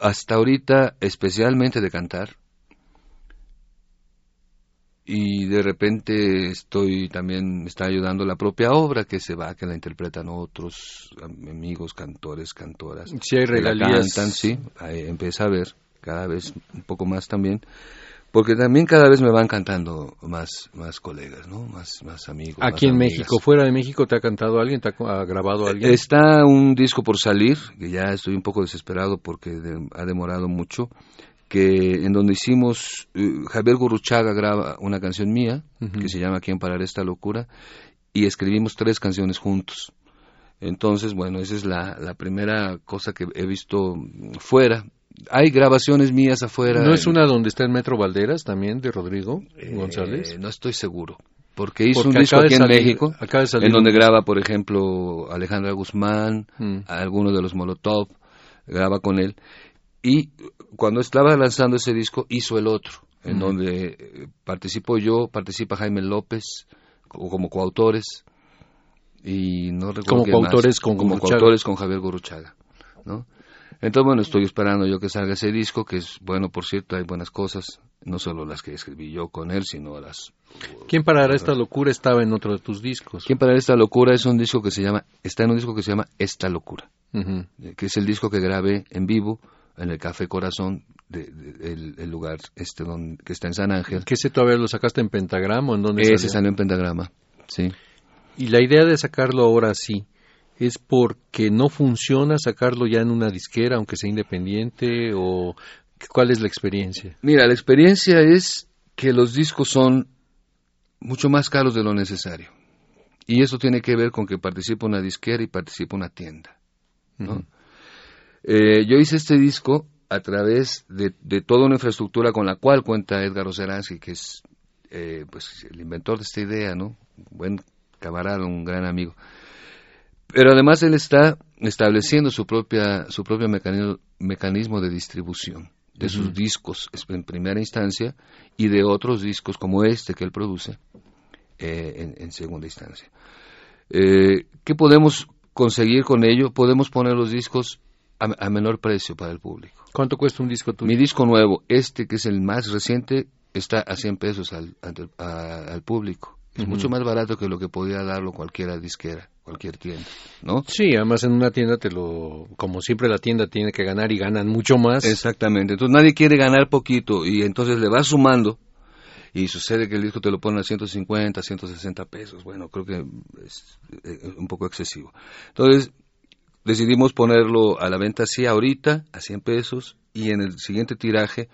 hasta ahorita, especialmente de cantar. Y de repente estoy también, me está ayudando la propia obra que se va, que la interpretan otros amigos, cantores, cantoras. Si hay regalías. Cantan, sí, empieza a ver cada vez un poco más también porque también cada vez me van cantando más más colegas, ¿no? Más más amigos. Aquí en México, fuera de México, te ha cantado alguien, te ha grabado alguien. Está un disco por salir, que ya estoy un poco desesperado porque ha demorado mucho, que en donde hicimos eh, Javier Gurruchaga graba una canción mía que se llama ¿Quién parar esta locura? y escribimos tres canciones juntos. Entonces, bueno, esa es la, la primera cosa que he visto fuera hay grabaciones mías afuera. ¿No es una donde está el Metro Valderas también de Rodrigo eh, González? No estoy seguro. Porque hizo un disco aquí en México, en donde graba, por ejemplo, Alejandra Guzmán, mm. alguno de los Molotov, graba con él. Y cuando estaba lanzando ese disco, hizo el otro, en donde eh, participo yo, participa Jaime López, como coautores, y no recuerdo como coautores con como coautores con Javier Goruchaga, ¿no? Entonces, bueno, estoy esperando yo que salga ese disco, que es bueno, por cierto, hay buenas cosas, no solo las que escribí yo con él, sino las... ¿Quién parará esta locura estaba en otro de tus discos? ¿Quién parará esta locura? Es un disco que se llama, está en un disco que se llama Esta locura, que es el disco que grabé en vivo en el Café Corazón, de, el, lugar este donde, que está en San Ángel. ¿Qué ese todavía lo sacaste en pentagrama o en dónde Ese salió en pentagrama, sí. Y la idea de sacarlo ahora sí, es porque no funciona sacarlo ya en una disquera, aunque sea independiente, o cuál es la experiencia? Mira, la experiencia es que los discos son mucho más caros de lo necesario. Y eso tiene que ver con que participa una disquera y participa una tienda. Eh, yo hice este disco a través de, toda una infraestructura con la cual cuenta Edgar Oceransky, que es eh, pues el inventor de esta idea, ¿no? Un buen camarada, un gran amigo. Pero además él está estableciendo su propia su propio mecanismo, mecanismo de distribución de sus discos en primera instancia y de otros discos como este que él produce eh, en, segunda instancia. Eh, ¿Qué podemos conseguir con ello? Podemos poner los discos a, menor precio para el público. ¿Cuánto cuesta un disco tuyo? Mi disco nuevo, este que es el más reciente, está a 100 pesos al, al, público. Es mucho más barato que lo que podía darlo cualquiera disquera cualquier tienda, ¿no? Sí, además en una tienda te lo, como siempre la tienda tiene que ganar y ganan mucho más. Exactamente, entonces nadie quiere ganar poquito y entonces le va sumando y sucede que el disco te lo ponen a 150, 160 pesos, bueno, creo que es, un poco excesivo. Entonces decidimos ponerlo a la venta así ahorita, a 100 pesos y en el siguiente tiraje,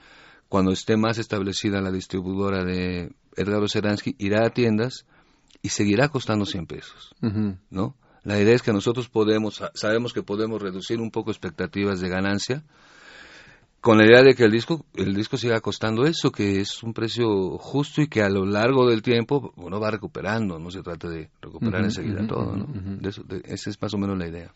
cuando esté más establecida la distribuidora de Edgar Seransky, irá a tiendas y seguirá costando 100 pesos, ¿no? La idea es que nosotros podemos, sabemos que podemos reducir un poco expectativas de ganancia con la idea de que el disco el disco siga costando eso que es un precio justo y que a lo largo del tiempo uno va recuperando no se trata de recuperar enseguida todo ¿no? esa es más o menos la idea.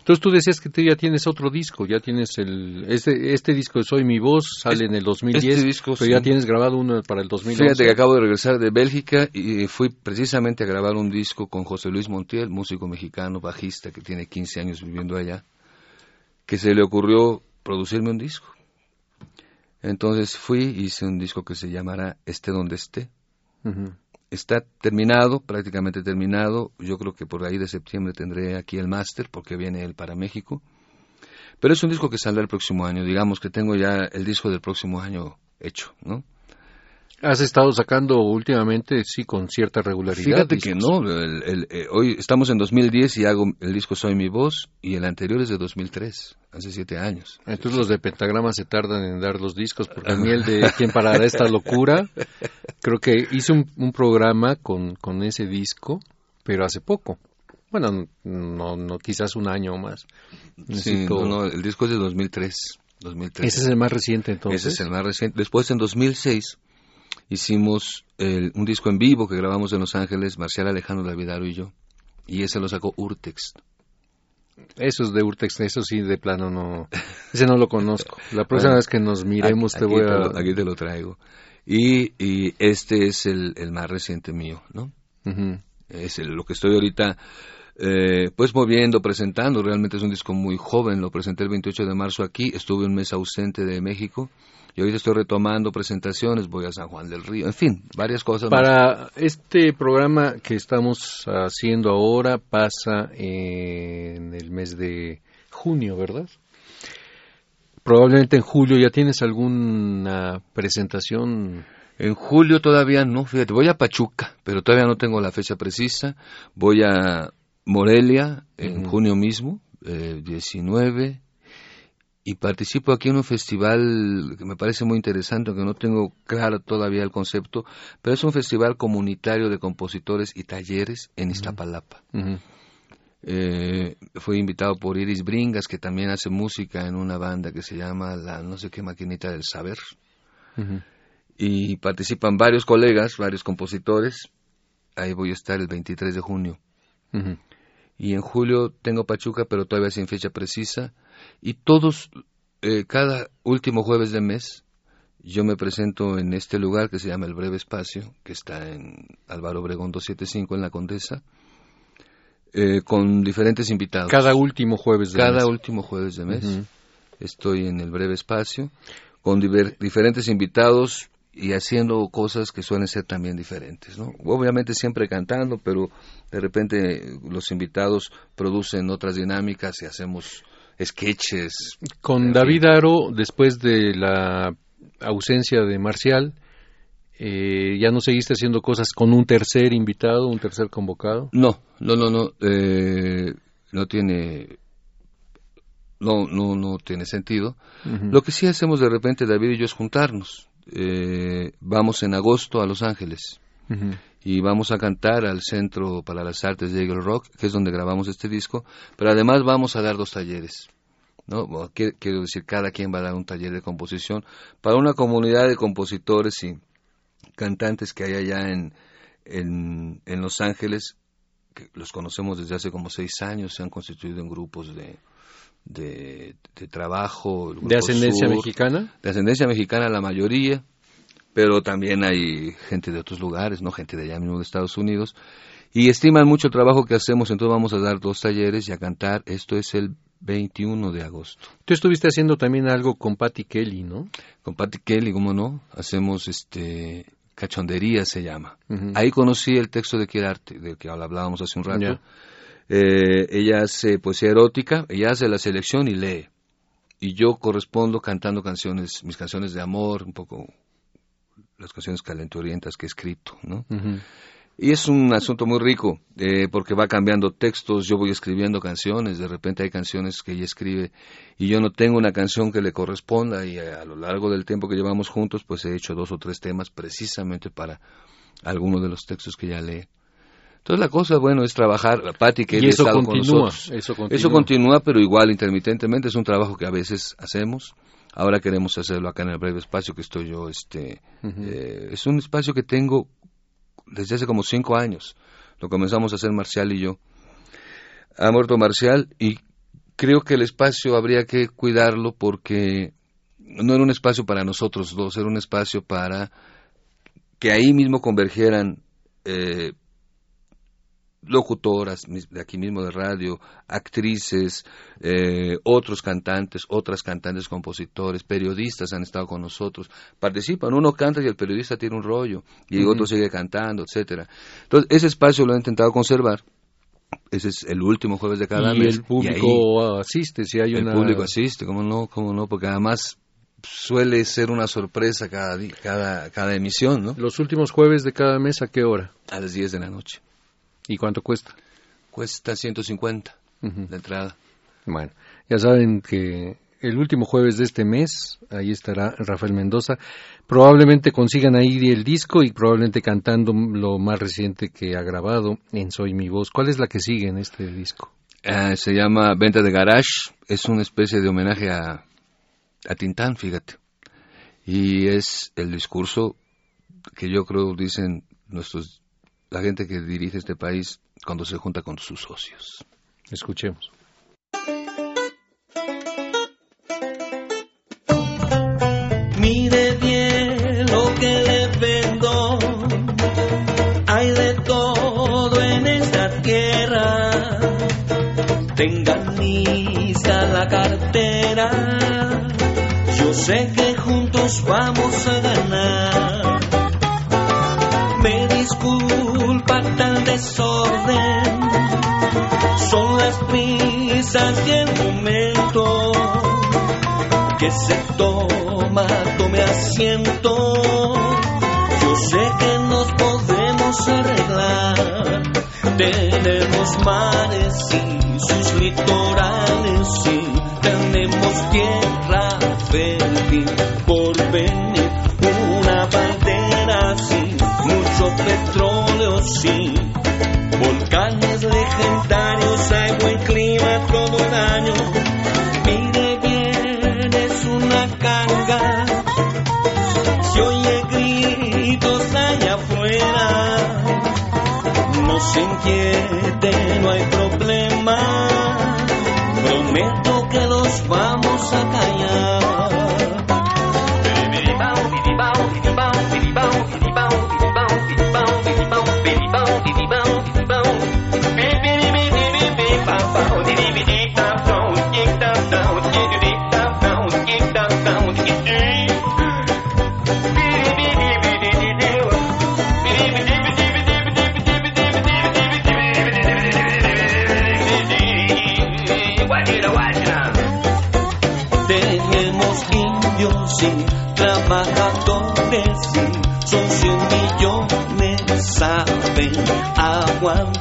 Entonces tú decías que tú ya tienes otro disco ya tienes el este este disco de Soy mi voz sale en el 2010 este disco, pero ya tienes grabado uno para el 2011 fíjate que acabo de regresar de Bélgica y fui precisamente a grabar un disco con José Luis Montiel músico mexicano bajista que tiene 15 años viviendo allá que se le ocurrió producirme un disco entonces fui, hice un disco que se llamará Esté donde esté. Está terminado, prácticamente terminado. Yo creo que por ahí de septiembre tendré aquí el máster porque viene él para México. Pero es un disco que saldrá el próximo año. Digamos que tengo ya el disco del próximo año hecho, ¿no? Has estado sacando últimamente, sí, con cierta regularidad. Fíjate que no, eh, hoy estamos en 2010 y hago el disco Soy mi voz y el anterior es de 2003, hace siete años. Entonces los de Pentagrama se tardan en dar los discos, porque a mí el de ¿Quién parará esta locura? Creo que hice un, programa con, con ese disco, pero hace poco. Bueno, no, no quizás un año o más. Sí, Necesito- no, no, el disco es de 2003. 2003. Ese es el más reciente entonces. Ese es el más reciente. Después, en 2006, hicimos el- un disco en vivo que grabamos en Los Ángeles, Marcial Alejandro Davidaro y yo. Y ese lo sacó Urtex. Eso es de Urtex, eso sí, de plano no. Ese no lo conozco. La próxima Bueno, vez que nos miremos Aquí- te voy a. lo, aquí te lo traigo. Y, y este es el, el más reciente mío, ¿no? Ujú. Es el- lo que estoy ahorita, eh, pues moviendo, presentando. Realmente es un disco muy joven. Lo presenté el 28 de marzo aquí. Estuve un mes ausente de México. Y ahorita estoy retomando presentaciones. Voy a San Juan del Río. En fin, varias cosas. más. Para este programa que estamos haciendo ahora pasa en el mes de junio, ¿verdad? Probablemente en julio ya tienes alguna presentación. En julio todavía no, fíjate, voy a Pachuca, pero todavía no tengo la fecha precisa. Voy a Morelia en junio mismo, eh, 19, y participo aquí en un festival que me parece muy interesante, aunque no tengo claro todavía el concepto, pero es un festival comunitario de compositores y talleres en Iztapalapa. Eh, fui invitado por Iris Bringas, que también hace música en una banda que se llama la no sé qué maquinita del saber y participan varios colegas, varios compositores. Ahí voy a estar el 23 de junio. Y en julio tengo Pachuca, pero todavía sin fecha precisa. Y todos, eh, cada último jueves de mes, yo me presento en este lugar que se llama El Breve Espacio, que está en Álvaro Obregón 275 en La Condesa, eh, con diferentes invitados. Cada último jueves de Cada mes. último jueves de mes. Estoy en el breve espacio con diver- diferentes invitados y haciendo cosas que suelen ser también diferentes, ¿no? Obviamente siempre cantando, pero de repente los invitados producen otras dinámicas y hacemos sketches. Con David. Aro, después de la ausencia de Marcial, eh, ¿ya no seguiste haciendo cosas con un tercer invitado, un tercer convocado? No, no, no, no, eh, no tiene, no, no, no tiene sentido. Lo que sí hacemos de repente, David y yo, es juntarnos. Eh, vamos en agosto a Los Ángeles. Ujú. Y vamos a cantar al Centro para las Artes de Eagle Rock, que es donde grabamos este disco, pero además vamos a dar dos talleres. ¿no? Quiero decir, cada quien va a dar un taller de composición para una comunidad de compositores y cantantes que hay allá en, en, en Los Ángeles, que los conocemos desde hace como seis años, se han constituido en grupos de, de, de trabajo. ¿De ascendencia Sur, mexicana? de ascendencia mexicana la mayoría, pero también hay gente de otros lugares, no gente de allá mismo de Estados Unidos, y estiman mucho el trabajo que hacemos, entonces vamos a dar dos talleres y a cantar, esto es el 21 de agosto. Tú estuviste haciendo también algo con Patty Kelly, ¿no? Con Patty Kelly, ¿cómo no? Hacemos este cachondería se llama. Ahí conocí el texto de Quierarte, del que hablábamos hace un rato. Eh, ella hace poesía erótica, ella hace la selección y lee. Y yo correspondo cantando canciones, mis canciones de amor, un poco las canciones calenturientas que he escrito, ¿no? Y es un asunto muy rico, eh, porque va cambiando textos, yo voy escribiendo canciones, de repente hay canciones que ella escribe y yo no tengo una canción que le corresponda y a, a lo largo del tiempo que llevamos juntos, pues he hecho dos o tres temas precisamente para algunos de los textos que ella lee. Entonces la cosa, bueno, es trabajar, Patti que Y eso ha estado con continúa, nosotros. eso continúa. Eso continúa, pero igual intermitentemente, es un trabajo que a veces hacemos. Ahora queremos hacerlo acá en el breve espacio que estoy yo, este, eh, es un espacio que tengo desde hace como cinco años. Lo comenzamos a hacer Marcial y yo. Ha muerto Marcial y creo que el espacio habría que cuidarlo porque no era un espacio para nosotros dos, era un espacio para que ahí mismo convergieran eh, locutoras de aquí mismo de radio, actrices, eh, otros cantantes, otras cantantes, compositores, periodistas han estado con nosotros, participan, uno canta y el periodista tiene un rollo y Ujú. otro sigue cantando, etcétera. Entonces ese espacio lo he intentado conservar. Ese es el último jueves de cada y mes. el y público ahí asiste, si hay el una... público asiste, cómo no, cómo no, porque además suele ser una sorpresa cada, cada, cada emisión, ¿no? Los últimos jueves de cada mes, ¿a qué hora? A las 10 de la noche. ¿Y cuánto cuesta? Cuesta 150 Ujú. la entrada. Bueno, ya saben que el último jueves de este mes. Ahí estará Rafael Mendoza. Probablemente consigan ahí el disco y probablemente cantando lo más reciente que ha grabado en Soy mi voz. ¿Cuál es la que sigue en este disco? Eh, se llama Venta de Garage. Es una especie de homenaje a, a Tintán, fíjate. Y es el discurso que yo creo dicen nuestros la gente que dirige este país cuando se junta con sus socios. Escuchemos. Mire bien lo que le vendo. Hay de todo en esta tierra. Tenga lista la cartera. Yo sé que juntos vamos a ganar. Son las prisas y el momento que se toma, tome asiento. Yo sé que nos podemos arreglar. Tenemos mares y sus litorales y tenemos tierra fértil por venir. Una bandera sí, mucho petróleo sí, volcanes legendarios, hay buen clima todo el año. Mire bien, es una canga. Se oye gritos allá afuera. No se inquiete, no hay problema. Prometo que los vamos a callar.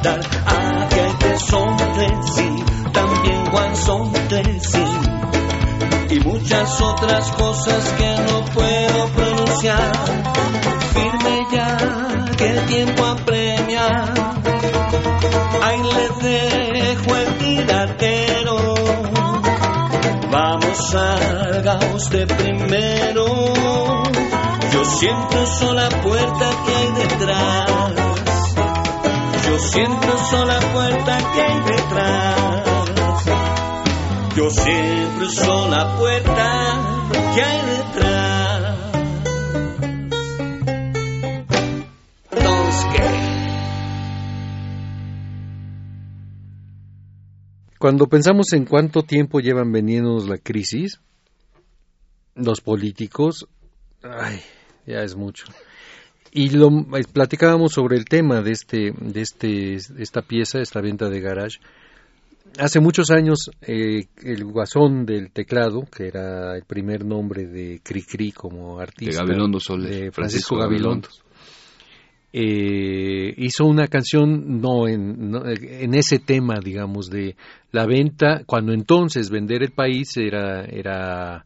Aguantar. Aquí hay tesontes y también guanzontes y, y muchas otras cosas que no puedo pronunciar. Firme ya que el tiempo apremia. Ahí le dejo el tiradero. Vamos, salga usted primero. Yo siempre uso la puerta que hay detrás. Siempre uso la puerta que hay detrás. Yo siempre uso la puerta que hay detrás. Cuando pensamos en cuánto tiempo llevan vendiéndonos la crisis, los políticos, ay, ya es mucho. Y lo eh, platicábamos sobre el tema de este, de este, esta pieza, esta venta de garage. Hace muchos años, eh, el guasón del teclado, que era el primer nombre de Cricri como De artista, Gabilondo Soler. de Francisco Gabilondo, eh, hizo una canción no en, no, en ese tema, digamos, de la venta, cuando entonces vender el país era, era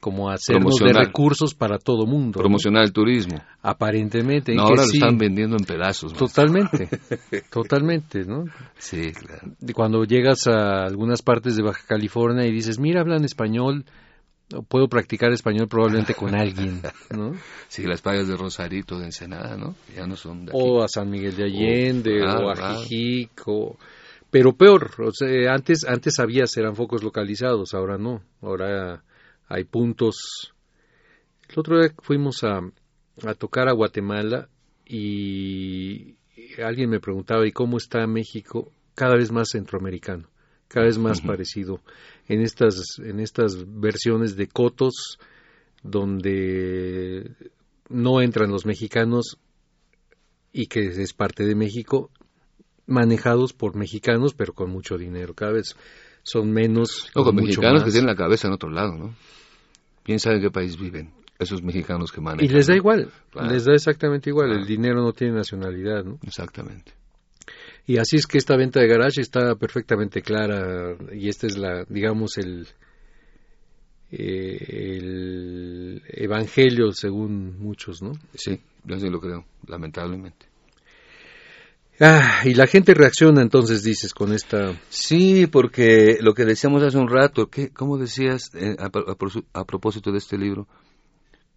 como hacernos de recursos para todo mundo. ¿no? Promocionar el turismo. Aparentemente. No, en que ahora lo sí, están vendiendo en pedazos. Totalmente, totalmente, ¿no? Sí, claro. Cuando llegas a algunas partes de Baja California y dices, mira, hablan español, puedo practicar español probablemente con alguien, ¿no? Sí, las playas de Rosarito, de Ensenada, ¿no? Ya no son de aquí. o a San Miguel de Allende, Oh, o a claro, Jijic, o- pero peor, o sea, antes, antes había, eran focos localizados, ahora no, ahora hay puntos. El otro día fuimos a, a tocar a Guatemala y alguien me preguntaba, ¿y cómo está México? Cada vez más centroamericano, cada vez más parecido en estas, en estas versiones de cotos donde no entran los mexicanos y que es parte de México, manejados por mexicanos, pero con mucho dinero. Cada vez son menos. No, con mexicanos más. que tienen la cabeza en otro lado, ¿no? ¿Quién sabe en qué país viven esos mexicanos que manejan? Y les da igual, Claro. les da exactamente igual. Claro. El dinero no tiene nacionalidad, ¿no? Exactamente. Y así es que esta venta de garage está perfectamente clara y esta es la, digamos, el eh, el evangelio según muchos, ¿no? Sí, yo sí lo creo, lamentablemente. Ah, y la gente reacciona entonces, dices, con esta... Sí, porque lo que decíamos hace un rato, ¿qué, ¿cómo decías eh, a, a, a, propósito de este libro?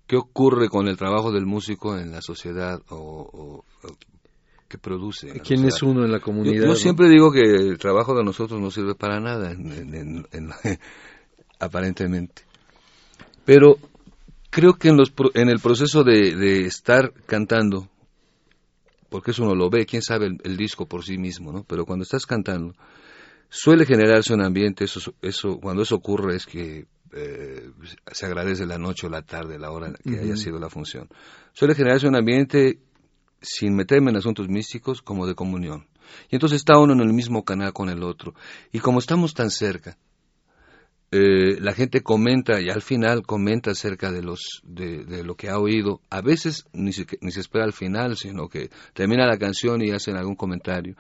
¿Qué ocurre con el trabajo del músico en la sociedad o, o que produce? ¿Quién sociedad? es uno en la comunidad? Yo, yo ¿no? siempre digo que el trabajo de nosotros no sirve para nada, en, en, en, aparentemente. Pero creo que en, los, en el proceso de, de estar cantando, porque eso uno lo ve, quién sabe el, el, disco por sí mismo, ¿no? Pero cuando estás cantando, suele generarse un ambiente, eso, eso cuando eso ocurre es que eh, se agradece la noche o la tarde, la hora que uh -huh. haya sido la función. Suele generarse un ambiente, sin meterme en asuntos místicos, como de comunión. Y entonces está uno en el mismo canal con el otro. Y como estamos tan cerca, eh, la gente comenta y al final comenta acerca de los de, de lo que ha oído. A veces ni se, ni se espera al final sino que termina la canción y hacen algún comentario.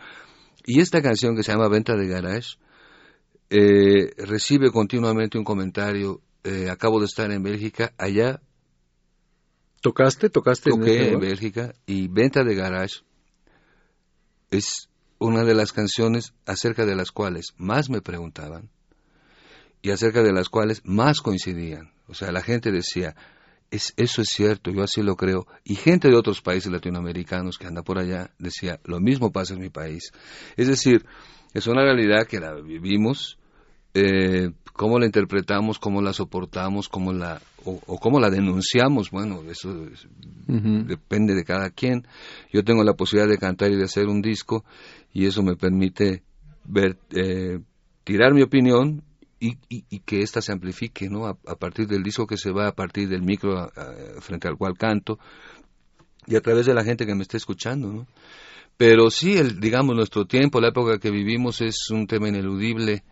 Y esta canción que se llama Venta de Garage eh, recibe continuamente un comentario eh, acabo de estar en Bélgica allá tocaste tocaste toqué en, este en Bélgica y Venta de Garage es una de las canciones acerca de las cuales más me preguntaban y acerca de las cuales más coincidían. O sea, la gente decía, es, eso es cierto, yo así lo creo. Y gente de otros países latinoamericanos que anda por allá decía, lo mismo pasa en mi país. Es decir, es una realidad que la vivimos, eh, cómo la interpretamos, cómo la soportamos, cómo la, o, o cómo la denunciamos, bueno, eso es, uh -huh. depende de cada quien. Yo tengo la posibilidad de cantar y de hacer un disco y eso me permite ver, eh, tirar mi opinión y, y, y, que ésta se amplifique, ¿no? A, a, partir del disco que se va, a partir del micro a, a, frente al cual canto y a través de la gente que me está escuchando, ¿no? Pero sí, el, digamos, nuestro tiempo, la época que vivimos es un tema ineludible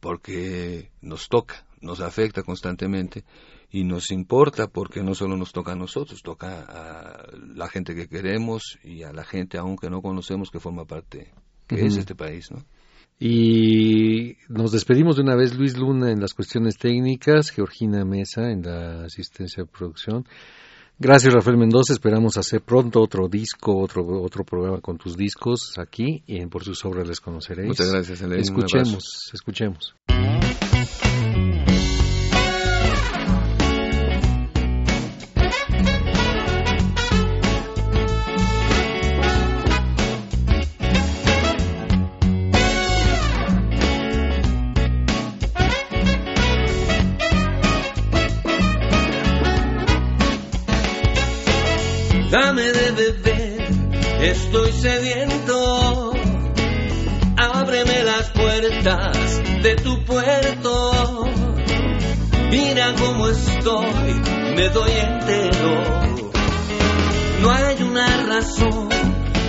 porque nos toca, nos afecta constantemente y nos importa porque no solo nos toca a nosotros, toca a la gente que queremos y a la gente aún que no conocemos que forma parte, que uh -huh. es este país, ¿no? Y nos despedimos de una vez Luis Luna en las cuestiones técnicas, Georgina Mesa en la asistencia de producción. Gracias Rafael Mendoza, esperamos hacer pronto otro disco, otro otro programa con tus discos aquí y por sus obras les conoceréis. Muchas gracias, Elaine. Escuchemos, escuchemos. De tu puerto. Mira cómo estoy, me doy entero. No hay una razón,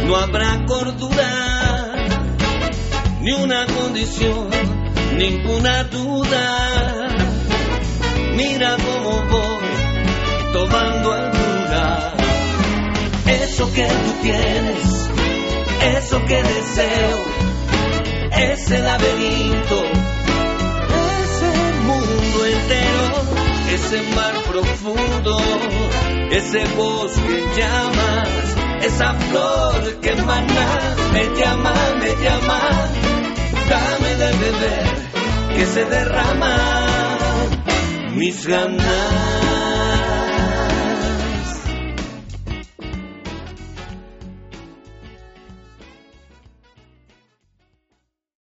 no habrá cordura, ni una condición, ninguna duda. Mira cómo voy tomando altura eso que tú tienes, eso que deseo, ese laberinto, ese mundo entero, ese mar profundo, ese bosque llamas, esa flor que emana, me llama, me llama, dame de beber, que se derrama mis ganas.